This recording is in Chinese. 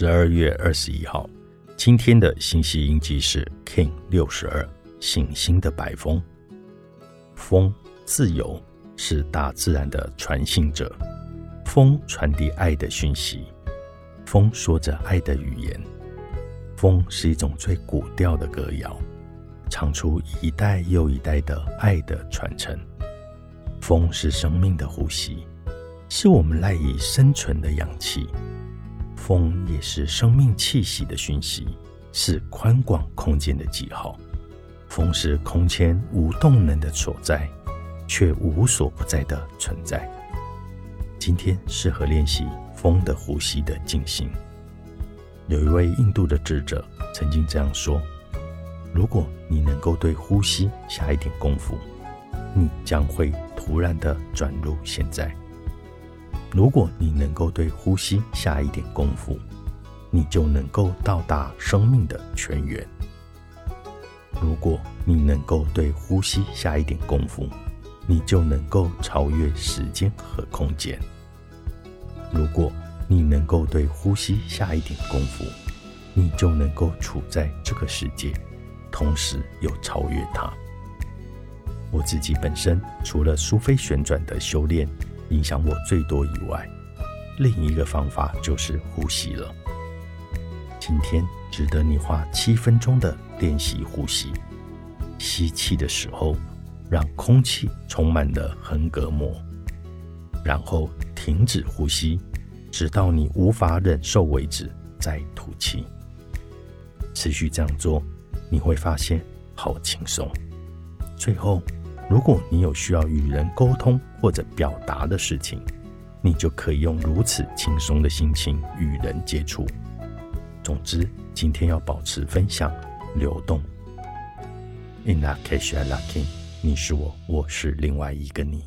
十二月二十一号，今天的信息印记是 King 六十二，行星的白风。风自由，是大自然的传信者。风传递爱的讯息，风说着爱的语言。风是一种最古调的歌谣，唱出一代又一代的爱的传承。风是生命的呼吸，是我们赖以生存的氧气。风也是生命气息的讯息，是宽广空间的记号。风是空间无动能的所在，却无所不在的存在。今天适合练习风的呼吸的进行。有一位印度的智者曾经这样说：“如果你能够对呼吸下一点功夫，你将会突然的转入现在。”如果你能够对呼吸下一点功夫，你就能够到达生命的泉源。如果你能够对呼吸下一点功夫，你就能够超越时间和空间。如果你能够对呼吸下一点功夫，你就能够处在这个世界，同时又超越它。我自己本身除了苏菲旋转的修炼。影响我最多以外，另一个方法就是呼吸了。今天值得你花七分钟的练习呼吸。吸气的时候，让空气充满了横膈膜，然后停止呼吸，直到你无法忍受为止，再吐气。持续这样做，你会发现好轻松。最后。如果你有需要与人沟通或者表达的事情，你就可以用如此轻松的心情与人接触。总之，今天要保持分享流动。In that case, I lucky，你是我，我是另外一个你。